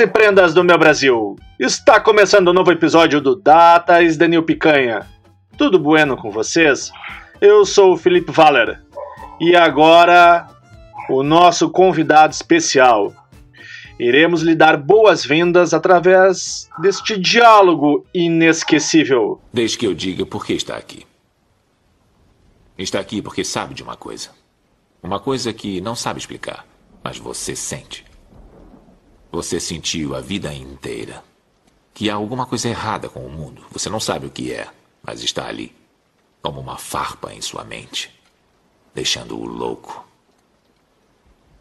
e prendas do meu Brasil! Está começando um novo episódio do Datas Danil Picanha. Tudo bueno com vocês? Eu sou o Felipe Valer e agora o nosso convidado especial. Iremos lhe dar boas-vindas através deste diálogo inesquecível. Desde que eu diga por que está aqui. Está aqui porque sabe de uma coisa. Uma coisa que não sabe explicar, mas você sente. Você sentiu a vida inteira que há alguma coisa errada com o mundo. Você não sabe o que é, mas está ali, como uma farpa em sua mente, deixando-o louco.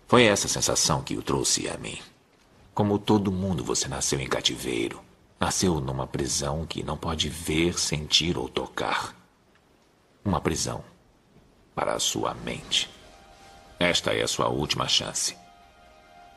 Foi essa sensação que o trouxe a mim. Como todo mundo, você nasceu em cativeiro. Nasceu numa prisão que não pode ver, sentir ou tocar. Uma prisão para a sua mente. Esta é a sua última chance.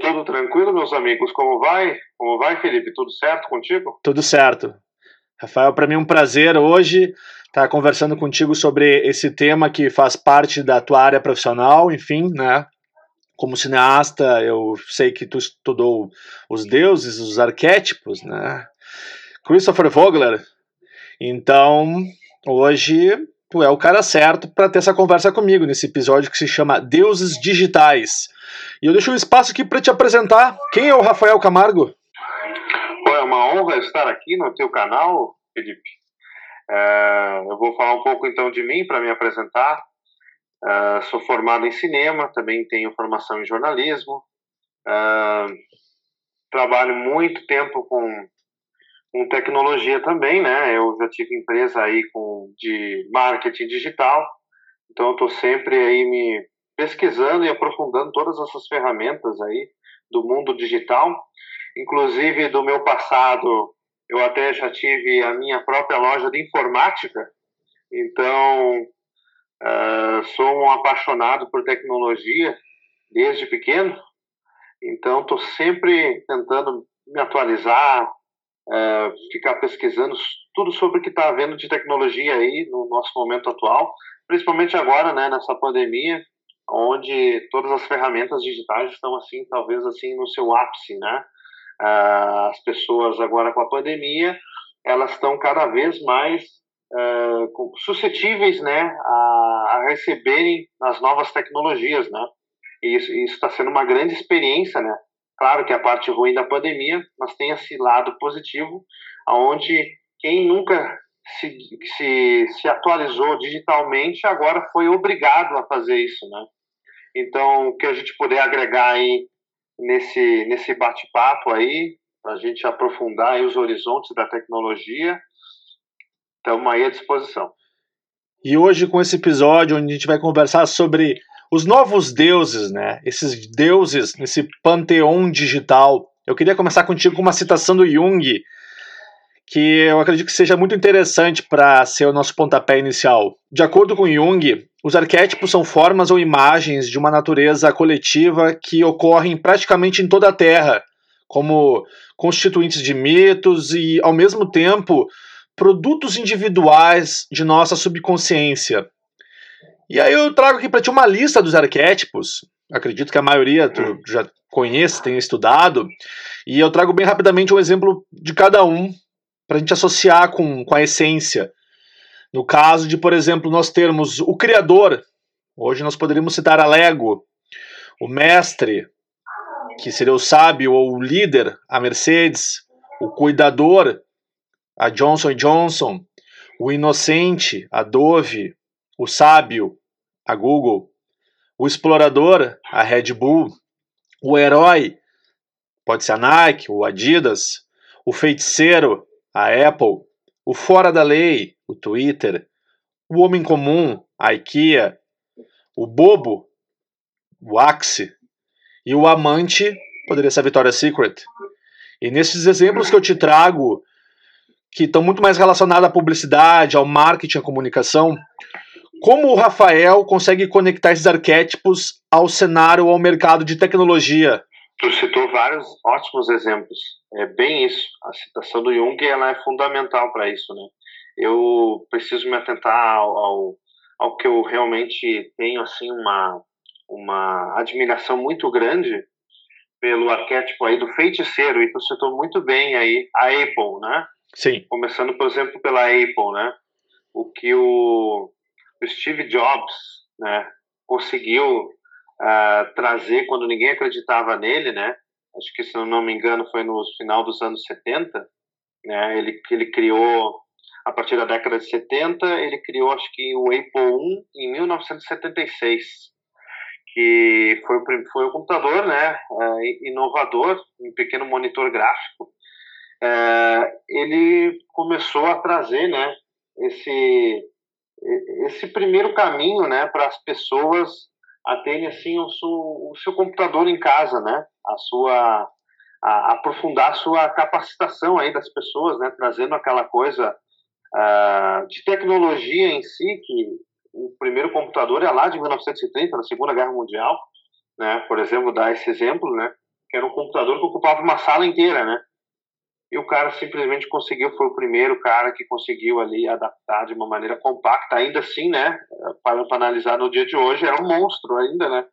Tudo tranquilo, meus amigos? Como vai? Como vai, Felipe? Tudo certo contigo? Tudo certo. Rafael, para mim é um prazer hoje estar conversando contigo sobre esse tema que faz parte da tua área profissional, enfim, né? Como cineasta, eu sei que tu estudou os deuses, os arquétipos, né? Christopher Vogler. Então, hoje tu é o cara certo para ter essa conversa comigo nesse episódio que se chama Deuses Digitais. E eu deixo o um espaço aqui para te apresentar. Quem é o Rafael Camargo? é uma honra estar aqui no teu canal, Felipe. É, eu vou falar um pouco então de mim para me apresentar. É, sou formado em cinema, também tenho formação em jornalismo. É, trabalho muito tempo com, com tecnologia também, né? Eu já tive empresa aí com de marketing digital, então eu estou sempre aí me pesquisando e aprofundando todas essas ferramentas aí do mundo digital, inclusive do meu passado. Eu até já tive a minha própria loja de informática, então uh, sou um apaixonado por tecnologia desde pequeno. Então estou sempre tentando me atualizar, uh, ficar pesquisando tudo sobre o que está havendo de tecnologia aí no nosso momento atual, principalmente agora, né, nessa pandemia, onde todas as ferramentas digitais estão assim, talvez assim no seu ápice, né? Ah, as pessoas agora com a pandemia, elas estão cada vez mais uh, suscetíveis, né, a, a, receberem as novas tecnologias, né? E isso está sendo uma grande experiência, né? Claro que a parte ruim da pandemia, mas tem esse lado positivo, aonde quem nunca se, se, se atualizou digitalmente agora foi obrigado a fazer isso, né? Então, o que a gente puder agregar aí nesse, nesse bate-papo aí, para a gente aprofundar aí os horizontes da tecnologia, estamos aí à disposição. E hoje, com esse episódio, onde a gente vai conversar sobre os novos deuses, né? Esses deuses nesse panteão digital. Eu queria começar contigo com uma citação do Jung, que eu acredito que seja muito interessante para ser o nosso pontapé inicial. De acordo com Jung, os arquétipos são formas ou imagens de uma natureza coletiva que ocorrem praticamente em toda a Terra, como constituintes de mitos e, ao mesmo tempo, produtos individuais de nossa subconsciência. E aí eu trago aqui para ti uma lista dos arquétipos. Acredito que a maioria tu já conhece, tem estudado. E eu trago bem rapidamente um exemplo de cada um para a gente associar com, com a essência. No caso de, por exemplo, nós termos o Criador, hoje nós poderíamos citar a Lego, o Mestre, que seria o sábio ou o líder, a Mercedes, o Cuidador, a Johnson Johnson, o Inocente, a Dove, o Sábio, a Google, o Explorador, a Red Bull, o Herói, pode ser a Nike, o Adidas, o Feiticeiro, a Apple, o Fora da Lei, o Twitter, o Homem Comum, a IKEA, o Bobo, o Axe, e o Amante poderia ser a Victoria's Secret. E nesses exemplos que eu te trago, que estão muito mais relacionados à publicidade, ao marketing, à comunicação, como o Rafael consegue conectar esses arquétipos ao cenário, ao mercado de tecnologia? Tu citou vários ótimos exemplos. É bem isso. A citação do Jung ela é fundamental para isso, né? Eu preciso me atentar ao, ao, ao, que eu realmente tenho assim uma uma admiração muito grande pelo arquétipo aí do feiticeiro e tu citou muito bem aí a Apple, né? Sim. Começando, por exemplo, pela Apple, né? O que o, o Steve Jobs, né, conseguiu uh, trazer quando ninguém acreditava nele, né? Acho que se eu não me engano foi no final dos anos 70, né? Ele ele criou a partir da década de 70, ele criou acho que o Apple I em 1976 que foi, foi o computador né, uh, inovador, um pequeno monitor gráfico, é, ele começou a trazer né, esse, esse primeiro caminho né, para as pessoas a terem assim, o, seu, o seu computador em casa, né, a sua, a, aprofundar a sua capacitação aí das pessoas, né, trazendo aquela coisa uh, de tecnologia em si, que o primeiro computador é lá de 1930, na Segunda Guerra Mundial, né, por exemplo, dar esse exemplo, né, que era um computador que ocupava uma sala inteira, né, e o cara simplesmente conseguiu, foi o primeiro cara que conseguiu ali adaptar de uma maneira compacta, ainda assim, né, para, analisar no dia de hoje, é um monstro ainda, né,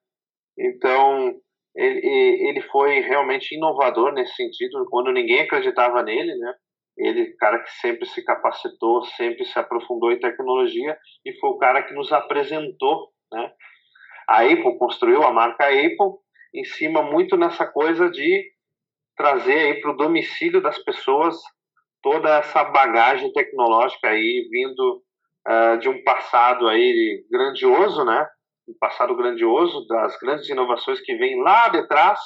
então ele, ele foi realmente inovador nesse sentido, quando ninguém acreditava nele, né, ele, cara que sempre se capacitou, sempre se aprofundou em tecnologia e foi o cara que nos apresentou, né, a Apple construiu a marca Apple em cima muito nessa coisa de trazer aí para o domicílio das pessoas toda essa bagagem tecnológica aí vindo uh, de um passado aí grandioso, né? Um passado grandioso das grandes inovações que vem lá de trás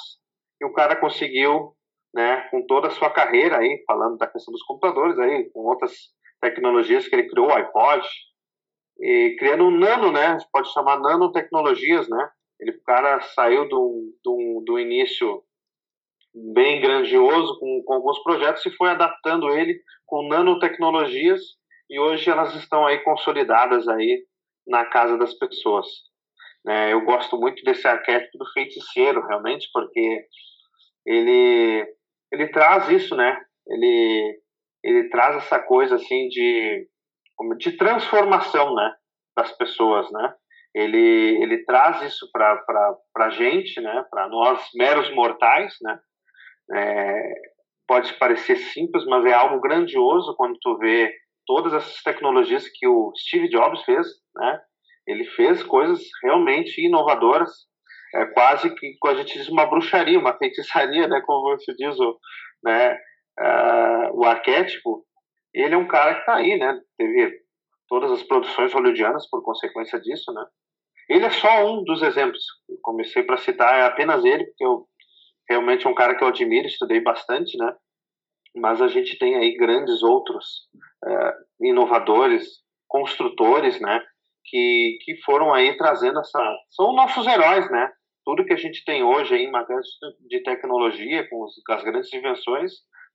e o cara conseguiu, né? Com toda a sua carreira aí, falando da questão dos computadores aí, com outras tecnologias que ele criou, o iPod, e criando um nano, né? Pode chamar nanotecnologias, né? Ele, o cara saiu do, do, do início bem grandioso com, com alguns projetos e foi adaptando ele com nanotecnologias e hoje elas estão aí consolidadas aí na casa das pessoas. É, eu gosto muito desse arquétipo do feiticeiro, realmente, porque ele ele traz isso, né? Ele ele traz essa coisa assim de de transformação, né, das pessoas, né? Ele ele traz isso para para gente, né? Para nós meros mortais, né? É, pode parecer simples, mas é algo grandioso quando tu vê todas essas tecnologias que o Steve Jobs fez, né? Ele fez coisas realmente inovadoras, é quase que a gente diz uma bruxaria, uma feitiçaria, né? Como se diz o, né? Uh, o arquétipo. Ele é um cara que está aí, né? Teve todas as produções hollywoodianas por consequência disso, né? Ele é só um dos exemplos. Eu comecei para citar é apenas ele, porque eu realmente é um cara que eu admiro, estudei bastante, né? Mas a gente tem aí grandes outros é, inovadores, construtores, né? Que, que foram aí trazendo essa... São nossos heróis, né? Tudo que a gente tem hoje aí em matéria de tecnologia, com as grandes invenções,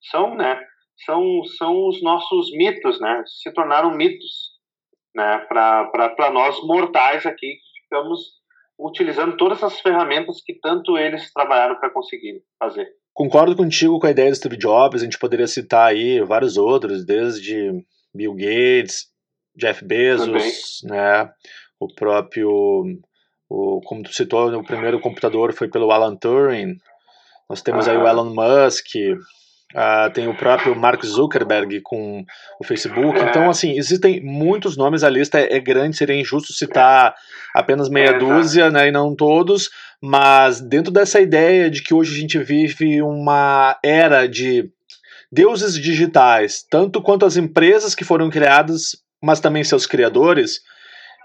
são, né? São, são os nossos mitos, né? Se tornaram mitos, né? Para nós mortais aqui que ficamos utilizando todas essas ferramentas que tanto eles trabalharam para conseguir fazer. Concordo contigo com a ideia do Steve Jobs, a gente poderia citar aí vários outros, desde Bill Gates, Jeff Bezos, Também. né, o próprio, o, como tu citou, o primeiro computador foi pelo Alan Turing, nós temos ah. aí o Elon Musk, Uh, tem o próprio Mark Zuckerberg com o Facebook. Então, é. assim, existem muitos nomes, a lista é, é grande, seria injusto citar apenas meia é, dúzia, né, e não todos, mas dentro dessa ideia de que hoje a gente vive uma era de deuses digitais, tanto quanto as empresas que foram criadas, mas também seus criadores,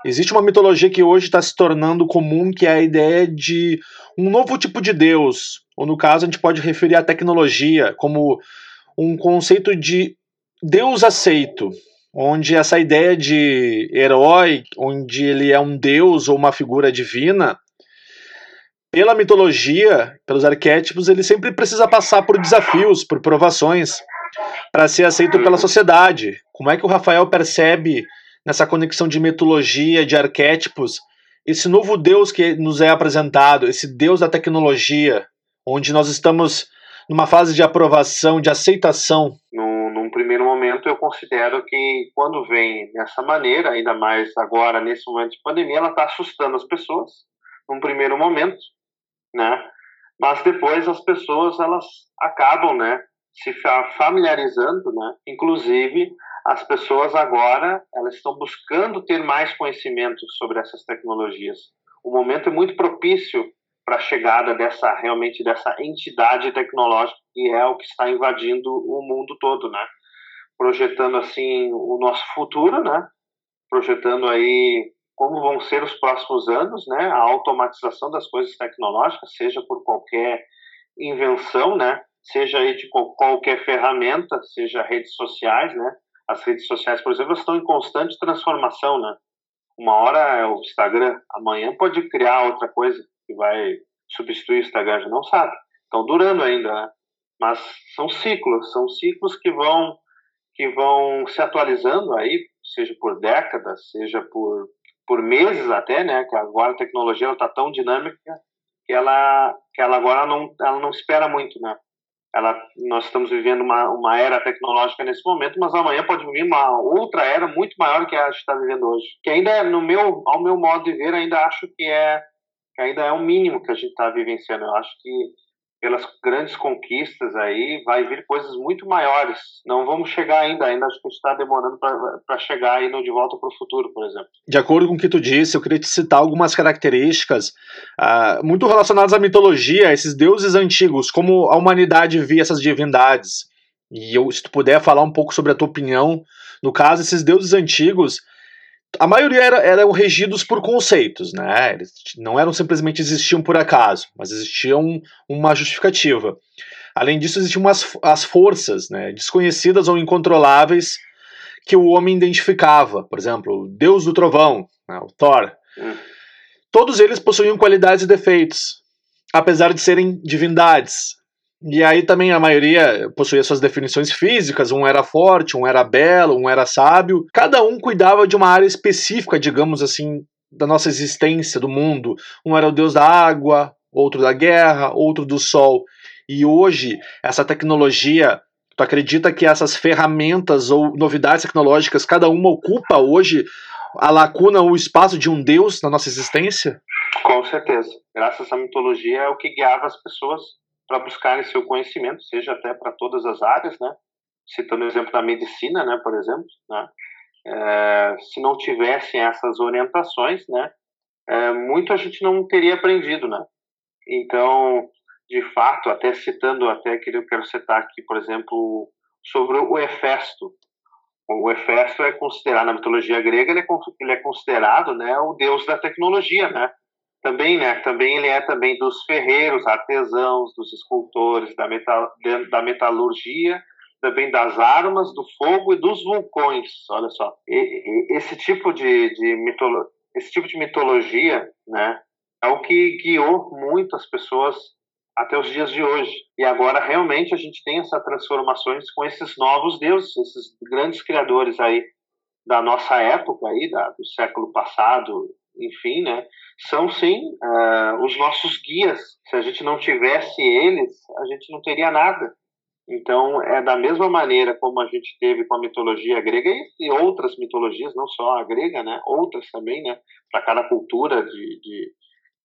existe uma mitologia que hoje está se tornando comum, que é a ideia de um novo tipo de deus, ou no caso a gente pode referir à tecnologia como um conceito de Deus aceito, onde essa ideia de herói, onde ele é um deus ou uma figura divina, pela mitologia, pelos arquétipos, ele sempre precisa passar por desafios, por provações, para ser aceito pela sociedade. Como é que o Rafael percebe nessa conexão de mitologia, de arquétipos, esse novo Deus que nos é apresentado, esse Deus da tecnologia, onde nós estamos numa fase de aprovação, de aceitação? No, num primeiro momento, eu considero que quando vem dessa maneira, ainda mais agora, nesse momento de pandemia, ela está assustando as pessoas, num primeiro momento, né? Mas depois as pessoas, elas acabam, né? Se familiarizando, né? Inclusive, as pessoas agora, elas estão buscando ter mais conhecimento sobre essas tecnologias. O momento é muito propício para a chegada dessa realmente dessa entidade tecnológica que é o que está invadindo o mundo todo, né? Projetando assim o nosso futuro, né? Projetando aí como vão ser os próximos anos, né? A automatização das coisas tecnológicas, seja por qualquer invenção, né? Seja aí de qualquer ferramenta, seja redes sociais, né? As redes sociais, por exemplo, estão em constante transformação, né? Uma hora é o Instagram, amanhã pode criar outra coisa que vai substituir o Instagram, já não sabe. Estão durando ainda, né? Mas são ciclos, são ciclos que vão que vão se atualizando aí, seja por décadas, seja por, por meses até, né? Que agora a tecnologia está tão dinâmica que ela que ela agora não ela não espera muito, né? Ela, nós estamos vivendo uma, uma era tecnológica nesse momento, mas amanhã pode vir uma outra era muito maior que a gente está vivendo hoje. Que ainda, no meu, ao meu modo de ver, ainda acho que é ainda é o mínimo que a gente está vivenciando. Eu acho que pelas grandes conquistas aí vai vir coisas muito maiores. Não vamos chegar ainda, ainda acho que está demorando para chegar aí no De Volta para o Futuro, por exemplo. De acordo com o que tu disse, eu queria te citar algumas características uh, muito relacionadas à mitologia, esses deuses antigos, como a humanidade via essas divindades. E eu, se tu puder falar um pouco sobre a tua opinião, no caso, esses deuses antigos, a maioria era, eram regidos por conceitos, né? Eles não eram simplesmente existiam por acaso, mas existiam uma justificativa. Além disso, existiam as, as forças né, desconhecidas ou incontroláveis que o homem identificava. Por exemplo, o deus do trovão, né, o Thor. Hum. Todos eles possuíam qualidades e defeitos, apesar de serem divindades. E aí também a maioria possuía suas definições físicas, um era forte, um era belo, um era sábio. Cada um cuidava de uma área específica, digamos assim, da nossa existência, do mundo. Um era o deus da água, outro da guerra, outro do sol. E hoje, essa tecnologia, tu acredita que essas ferramentas ou novidades tecnológicas, cada uma ocupa hoje a lacuna, o espaço de um deus na nossa existência? Com certeza. Graças à mitologia é o que guiava as pessoas para buscarem seu conhecimento, seja até para todas as áreas, né? Citando o exemplo da medicina, né, por exemplo, né? É, se não tivessem essas orientações, né, é, muito a gente não teria aprendido, né? Então, de fato, até citando até que eu quero citar aqui, por exemplo, sobre o Hefesto. O Hefesto é considerado na mitologia grega, ele é, ele é considerado, né, o deus da tecnologia, né? Também, né, também ele é também dos ferreiros, artesãos, dos escultores, da, metal, da metalurgia, também das armas, do fogo e dos vulcões. Olha só, e, e, esse tipo de, de mitolo, esse tipo de mitologia, né, é o que guiou muitas pessoas até os dias de hoje. E agora realmente a gente tem essas transformações com esses novos deuses, esses grandes criadores aí da nossa época aí, da, do século passado, enfim, né, são sim uh, os nossos guias. Se a gente não tivesse eles, a gente não teria nada. Então, é da mesma maneira como a gente teve com a mitologia grega e outras mitologias, não só a grega, né, outras também, né, para cada cultura de, de,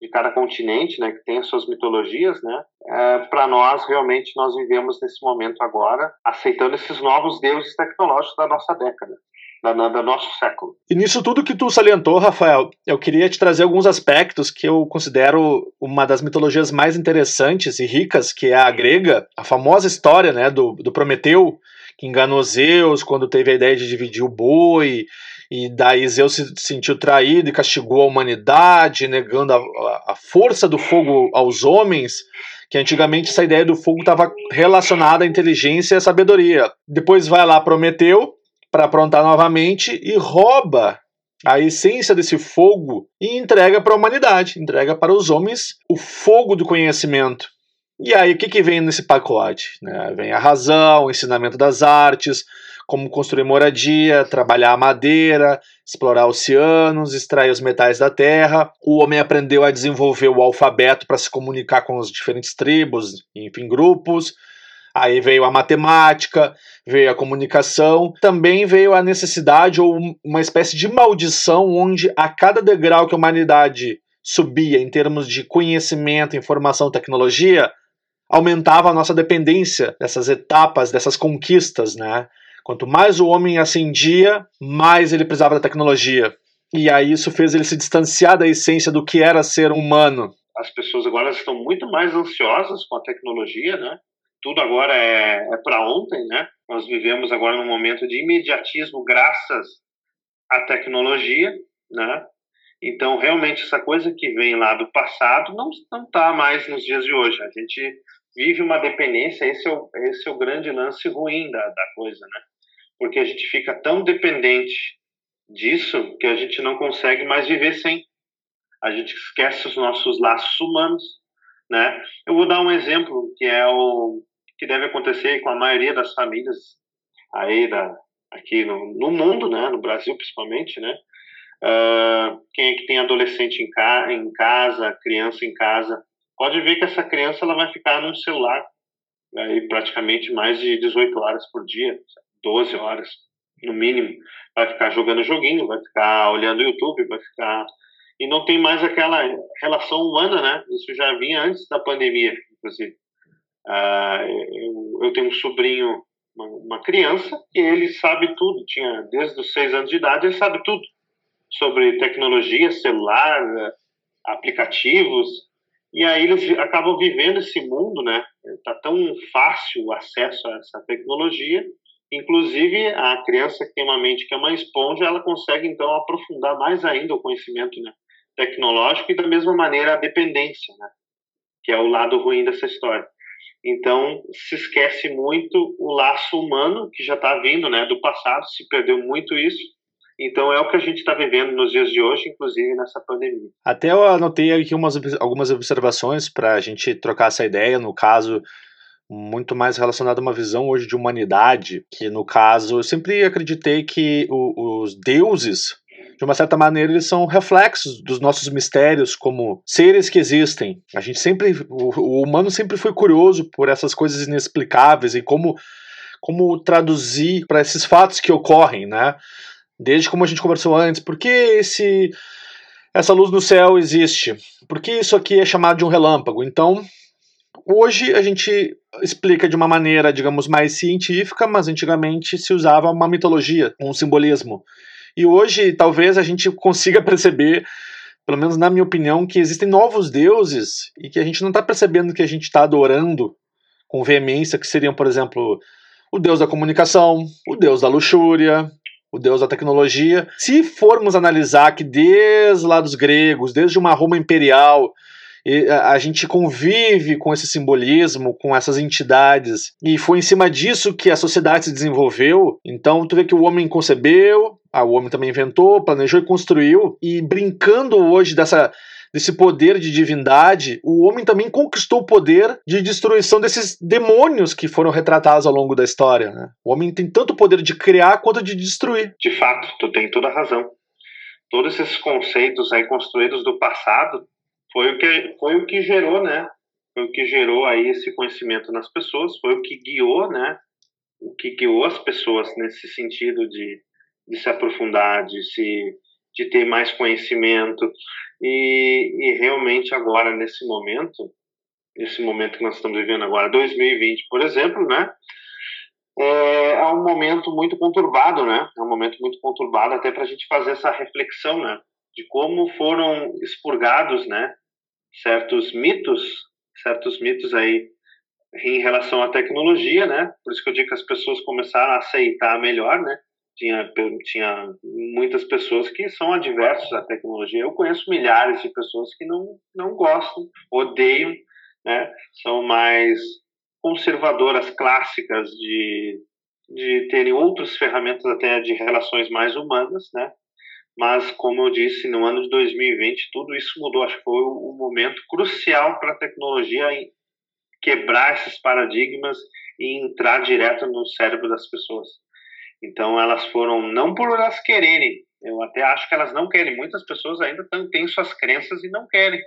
de, cada continente, né, que tem as suas mitologias, né, é, para nós, realmente, nós vivemos nesse momento agora, aceitando esses novos deuses tecnológicos da nossa década da, da, nosso século. E nisso tudo que tu salientou, Rafael, eu queria te trazer alguns aspectos que eu considero uma das mitologias mais interessantes e ricas, que é a grega, a famosa história né, do, do Prometeu, que enganou Zeus quando teve a ideia de dividir o boi, e daí Zeus se sentiu traído e castigou a humanidade, negando a, a força do fogo aos homens que antigamente essa ideia do fogo estava relacionada à inteligência e à sabedoria. Depois vai lá Prometeu, para aprontar novamente e rouba a essência desse fogo e entrega para a humanidade, entrega para os homens o fogo do conhecimento. E aí, o que, que vem nesse pacote? Né? Vem a razão, o ensinamento das artes, como construir moradia, trabalhar a madeira, explorar oceanos, extrair os metais da terra. O homem aprendeu a desenvolver o alfabeto para se comunicar com as diferentes tribos, enfim, grupos. Aí veio a matemática, veio a comunicação, também veio a necessidade ou uma espécie de maldição onde a cada degrau que a humanidade subia em termos de conhecimento, informação, tecnologia, aumentava a nossa dependência dessas etapas, dessas conquistas, né? Quanto mais o homem ascendia, mais ele precisava da tecnologia. E aí isso fez ele se distanciar da essência do que era ser humano. As pessoas agora estão muito mais ansiosas com a tecnologia, né? Tudo agora é, é para ontem, né? Nós vivemos agora num momento de imediatismo graças à tecnologia, né? Então, realmente, essa coisa que vem lá do passado não está mais nos dias de hoje. A gente vive uma dependência, esse é o, esse é o grande lance ruim da, da coisa, né? Porque a gente fica tão dependente disso que a gente não consegue mais viver sem. A gente esquece os nossos laços humanos, né? Eu vou dar um exemplo que é o que deve acontecer com a maioria das famílias aí da aqui no, no mundo, né? No Brasil principalmente, né? Uh, quem é que tem adolescente em, ca em casa, criança em casa, pode ver que essa criança ela vai ficar num celular aí praticamente mais de 18 horas por dia, 12 horas no mínimo. Vai ficar jogando joguinho, vai ficar olhando YouTube, vai ficar e não tem mais aquela relação humana, né? Isso já vinha antes da pandemia, inclusive. Uh, eu, eu, tenho um sobrinho, uma, uma, criança, e ele sabe tudo. Tinha desde os seis anos de idade, ele sabe tudo sobre tecnologia, celular, aplicativos. E aí eles acabam vivendo esse mundo, né? Tá tão fácil o acesso a essa tecnologia. Inclusive, a criança que tem uma mente que é uma esponja, ela consegue, então, aprofundar mais ainda o conhecimento né, tecnológico e, da mesma maneira, a dependência, né? Que é o lado ruim dessa história. Então, se esquece muito o laço humano, que já está vindo né, do passado, se perdeu muito isso, então é o que a gente está vivendo nos dias de hoje, inclusive nessa pandemia. Até eu anotei aqui umas, algumas observações para a gente trocar essa ideia, no caso, muito mais relacionado a uma visão hoje de humanidade, que no caso eu sempre acreditei que o, os deuses, de uma certa maneira, eles são reflexos dos nossos mistérios como seres que existem. A gente sempre, o, o humano sempre foi curioso por essas coisas inexplicáveis e como como traduzir para esses fatos que ocorrem, né? Desde como a gente conversou antes, por que esse, essa luz no céu existe? Por que isso aqui é chamado de um relâmpago? Então, hoje a gente explica de uma maneira, digamos, mais científica, mas antigamente se usava uma mitologia, um simbolismo. E hoje talvez a gente consiga perceber, pelo menos na minha opinião, que existem novos deuses e que a gente não está percebendo que a gente está adorando com veemência, que seriam, por exemplo, o deus da comunicação, o deus da luxúria, o deus da tecnologia. Se formos analisar que desde lá dos gregos, desde uma Roma imperial, a gente convive com esse simbolismo, com essas entidades, e foi em cima disso que a sociedade se desenvolveu. Então, tu vê que o homem concebeu, ah, o homem também inventou, planejou e construiu, e brincando hoje dessa desse poder de divindade, o homem também conquistou o poder de destruição desses demônios que foram retratados ao longo da história. Né? O homem tem tanto poder de criar quanto de destruir. De fato, tu tem toda a razão. Todos esses conceitos aí construídos do passado foi o que foi o que gerou, né? Foi o que gerou aí esse conhecimento nas pessoas, foi o que guiou, né? O que guiou as pessoas nesse sentido de, de se aprofundar, de se de ter mais conhecimento. E, e realmente agora, nesse momento, nesse momento que nós estamos vivendo agora, 2020, por exemplo, né? É, é um momento muito conturbado, né? É um momento muito conturbado até para a gente fazer essa reflexão, né? De como foram expurgados, né? Certos mitos, certos mitos aí em relação à tecnologia, né? Por isso que eu digo que as pessoas começaram a aceitar melhor, né? Tinha, tinha muitas pessoas que são adversas à tecnologia. Eu conheço milhares de pessoas que não, não gostam, odeiam, né? são mais conservadoras clássicas de, de terem outras ferramentas até de relações mais humanas, né? mas como eu disse, no ano de 2020 tudo isso mudou. Acho que foi um momento crucial para a tecnologia quebrar esses paradigmas e entrar direto no cérebro das pessoas. Então elas foram não por elas quererem, eu até acho que elas não querem. Muitas pessoas ainda têm suas crenças e não querem.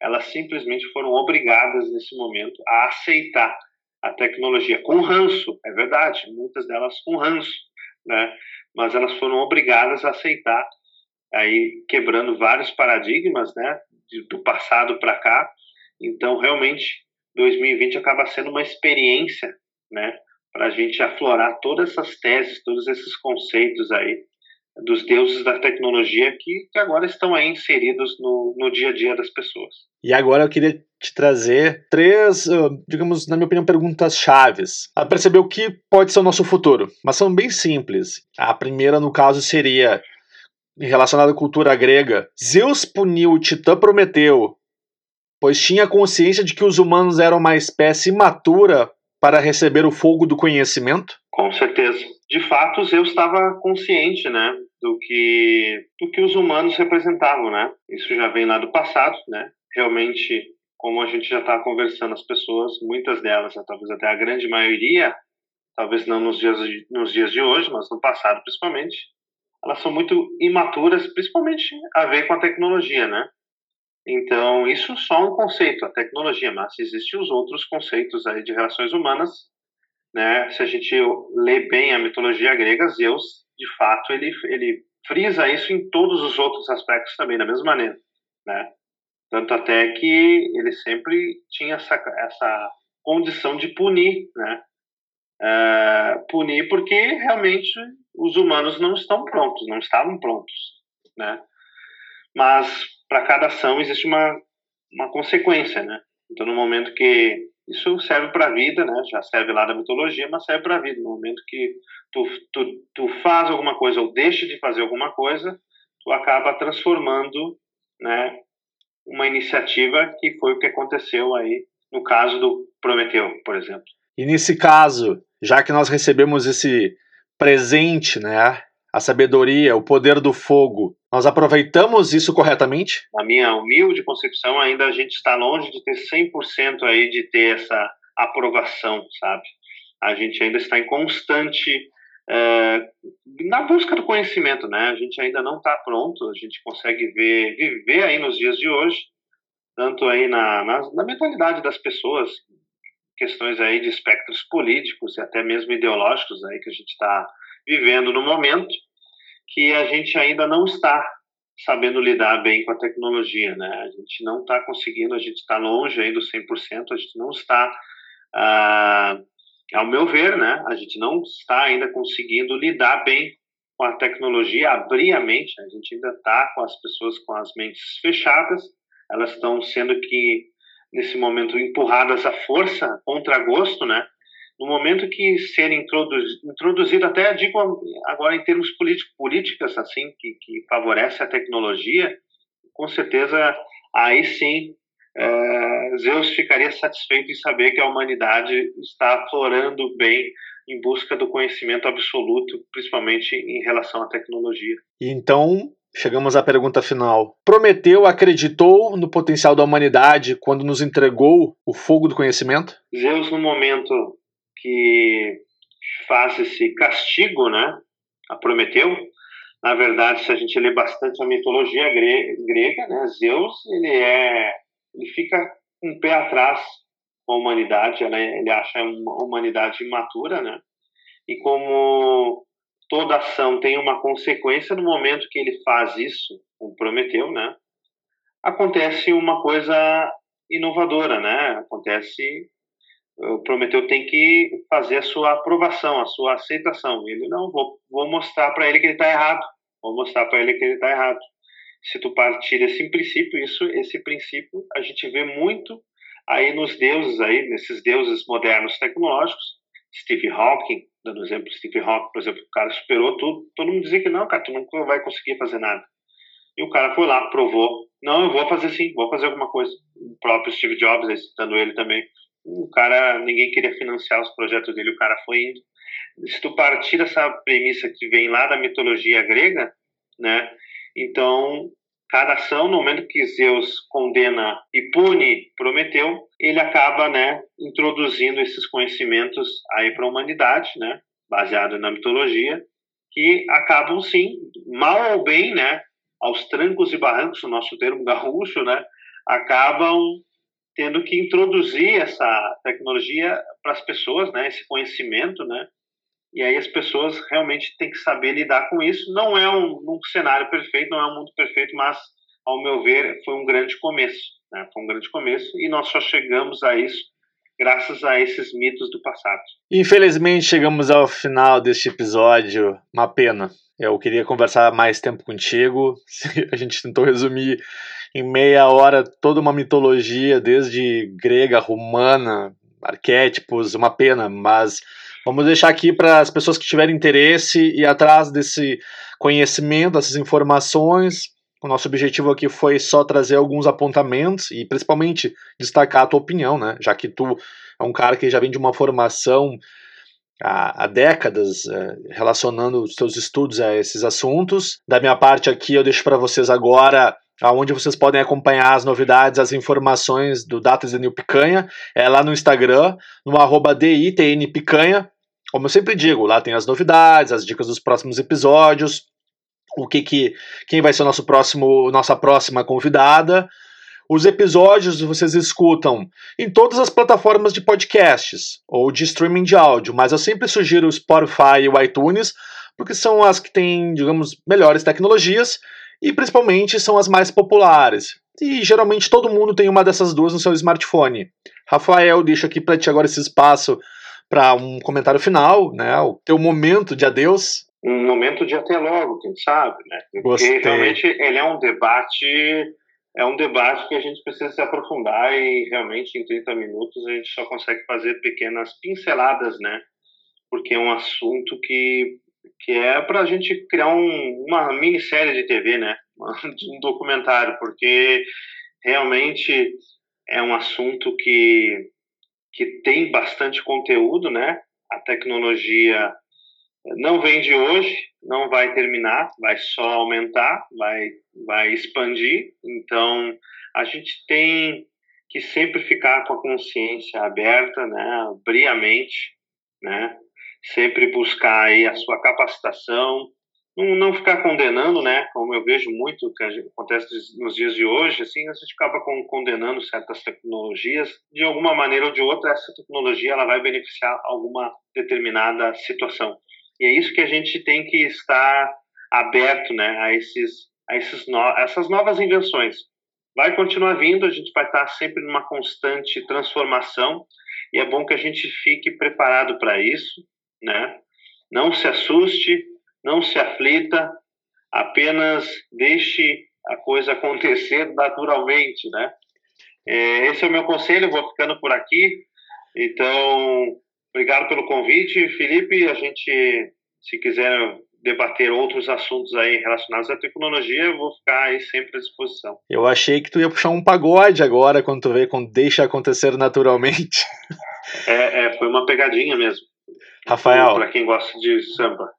Elas simplesmente foram obrigadas nesse momento a aceitar a tecnologia com ranço, é verdade, muitas delas com ranço, né? Mas elas foram obrigadas a aceitar, aí quebrando vários paradigmas, né? Do passado para cá. Então, realmente, 2020 acaba sendo uma experiência, né? Para a gente aflorar todas essas teses, todos esses conceitos aí dos deuses da tecnologia que, que agora estão aí inseridos no, no dia a dia das pessoas. E agora eu queria te trazer três, digamos, na minha opinião, perguntas chaves a perceber o que pode ser o nosso futuro, mas são bem simples. A primeira, no caso, seria relacionada à cultura grega. Zeus puniu o titã Prometeu, pois tinha consciência de que os humanos eram uma espécie imatura para receber o fogo do conhecimento? Com certeza. De fato, Zeus estava consciente, né, do que do que os humanos representavam, né? Isso já vem lá do passado, né? Realmente, como a gente já está conversando, as pessoas, muitas delas, talvez até a grande maioria, talvez não nos dias nos dias de hoje, mas no passado principalmente, elas são muito imaturas, principalmente a ver com a tecnologia, né? Então, isso só um conceito, a tecnologia, mas existem os outros conceitos aí de relações humanas, né? Se a gente lê bem a mitologia grega, Zeus de fato, ele, ele frisa isso em todos os outros aspectos também, da mesma maneira, né? Tanto até que ele sempre tinha essa, essa condição de punir, né? É, punir porque realmente os humanos não estão prontos, não estavam prontos, né? Mas para cada ação existe uma, uma consequência, né? Então, no momento que isso serve para a vida, né? Já serve lá da mitologia, mas serve para a vida. No momento que tu, tu, tu faz alguma coisa ou deixa de fazer alguma coisa, tu acaba transformando, né? Uma iniciativa que foi o que aconteceu aí no caso do Prometeu, por exemplo. E nesse caso, já que nós recebemos esse presente, né? A sabedoria, o poder do fogo, nós aproveitamos isso corretamente? Na minha humilde concepção, ainda a gente está longe de ter 100% aí de ter essa aprovação, sabe? A gente ainda está em constante é, na busca do conhecimento, né? A gente ainda não está pronto, a gente consegue ver, viver aí nos dias de hoje, tanto aí na, na, na mentalidade das pessoas, questões aí de espectros políticos e até mesmo ideológicos aí que a gente está vivendo no momento, que a gente ainda não está sabendo lidar bem com a tecnologia, né? A gente não está conseguindo, a gente está longe aí do 100%, a gente não está, ah, ao meu ver, né? A gente não está ainda conseguindo lidar bem com a tecnologia, abrir a mente, a gente ainda está com as pessoas com as mentes fechadas, elas estão sendo que, nesse momento, empurradas à força, contra gosto, né? No momento que ser introduzido, introduzido até digo agora em termos político, políticas assim que, que favorece a tecnologia, com certeza aí sim é, Zeus ficaria satisfeito em saber que a humanidade está aflorando bem em busca do conhecimento absoluto, principalmente em relação à tecnologia. Então, chegamos à pergunta final. Prometeu acreditou no potencial da humanidade quando nos entregou o fogo do conhecimento? Zeus, no momento que faz esse castigo, né, a Prometeu. Na verdade, se a gente lê bastante a mitologia grega, né, Zeus ele é, ele fica um pé atrás com a humanidade, ele acha uma humanidade imatura, né? E como toda ação tem uma consequência no momento que ele faz isso, com Prometeu, né? Acontece uma coisa inovadora, né? Acontece o Prometeu tem que fazer a sua aprovação, a sua aceitação. Ele não vou, vou mostrar para ele que ele está errado. Vou mostrar para ele que ele está errado. Se tu partir desse princípio, isso, esse princípio a gente vê muito aí nos deuses aí, nesses deuses modernos tecnológicos. Steve Hawking, dando exemplo, Steve Hawking, por exemplo, o cara superou tudo. Todo mundo dizia que não, cara, tu nunca vai conseguir fazer nada. E o cara foi lá, provou. Não, eu vou fazer sim, vou fazer alguma coisa. O próprio Steve Jobs, citando ele também, o cara, ninguém queria financiar os projetos dele, o cara foi indo. Se tu partir dessa premissa que vem lá da mitologia grega, né, Então, cada ação, no momento que Zeus condena e pune Prometeu, ele acaba, né, introduzindo esses conhecimentos aí para a humanidade, né, baseado na mitologia, que acabam sim, mal ou bem, né, aos trancos e barrancos, o nosso termo gaúcho, né, acabam tendo que introduzir essa tecnologia para as pessoas, né, esse conhecimento, né, e aí as pessoas realmente têm que saber lidar com isso. Não é um, um cenário perfeito, não é um mundo perfeito, mas, ao meu ver, foi um grande começo. Né? Foi um grande começo e nós só chegamos a isso graças a esses mitos do passado. Infelizmente, chegamos ao final deste episódio. Uma pena. Eu queria conversar mais tempo contigo. A gente tentou resumir em meia hora toda uma mitologia, desde grega, romana, arquétipos, uma pena, mas Vamos deixar aqui para as pessoas que tiverem interesse e atrás desse conhecimento, dessas informações. O nosso objetivo aqui foi só trazer alguns apontamentos e principalmente destacar a tua opinião, né? Já que tu é um cara que já vem de uma formação há, há décadas é, relacionando os teus estudos a esses assuntos. Da minha parte aqui, eu deixo para vocês agora aonde vocês podem acompanhar as novidades, as informações do Datas de New Picanha, é lá no Instagram, no arroba DITNPicanha, como eu sempre digo, lá tem as novidades, as dicas dos próximos episódios, o que que quem vai ser o nosso próximo, nossa próxima convidada. Os episódios vocês escutam em todas as plataformas de podcasts ou de streaming de áudio, mas eu sempre sugiro o Spotify e o iTunes, porque são as que têm, digamos, melhores tecnologias e principalmente são as mais populares. E geralmente todo mundo tem uma dessas duas no seu smartphone. Rafael, deixo aqui para ti agora esse espaço para um comentário final, né? O teu momento de adeus. Um momento de até logo, quem sabe, né? Porque Gostei. realmente ele é um debate, é um debate que a gente precisa se aprofundar e realmente em 30 minutos a gente só consegue fazer pequenas pinceladas, né? Porque é um assunto que que é para a gente criar um, uma minissérie de TV, né? Um documentário, porque realmente é um assunto que que tem bastante conteúdo, né? A tecnologia não vem de hoje, não vai terminar, vai só aumentar, vai, vai expandir. Então, a gente tem que sempre ficar com a consciência aberta, né? Abrir a mente, né? Sempre buscar aí a sua capacitação, não, não ficar condenando, né? Como eu vejo muito que acontece nos dias de hoje, assim, a gente acaba condenando certas tecnologias. De alguma maneira ou de outra, essa tecnologia ela vai beneficiar alguma determinada situação. E é isso que a gente tem que estar aberto, né? A esses, a esses no, essas novas invenções. Vai continuar vindo, a gente vai estar sempre numa constante transformação e é bom que a gente fique preparado para isso, né? Não se assuste, não se aflita, apenas deixe a coisa acontecer naturalmente, né? É, esse é o meu conselho, vou ficando por aqui. Então, obrigado pelo convite, Felipe. A gente, se quiser debater outros assuntos aí relacionados à tecnologia, eu vou ficar aí sempre à disposição. Eu achei que tu ia puxar um pagode agora quando tu veio com Deixa Acontecer Naturalmente. É, é foi uma pegadinha mesmo. Rafael. Para quem gosta de samba.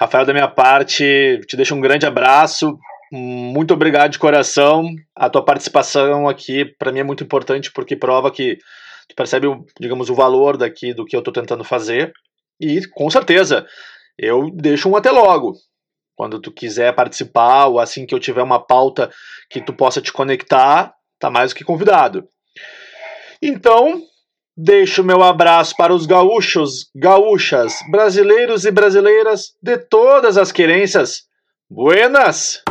Rafael, da minha parte, te deixo um grande abraço. Muito obrigado de coração. A tua participação aqui, para mim, é muito importante porque prova que tu percebe, digamos, o valor daqui do que eu estou tentando fazer. E, com certeza, eu deixo um até logo. Quando tu quiser participar ou assim que eu tiver uma pauta que tu possa te conectar, tá mais do que convidado. Então, Deixo meu abraço para os gaúchos, gaúchas, brasileiros e brasileiras de todas as querências. Buenas!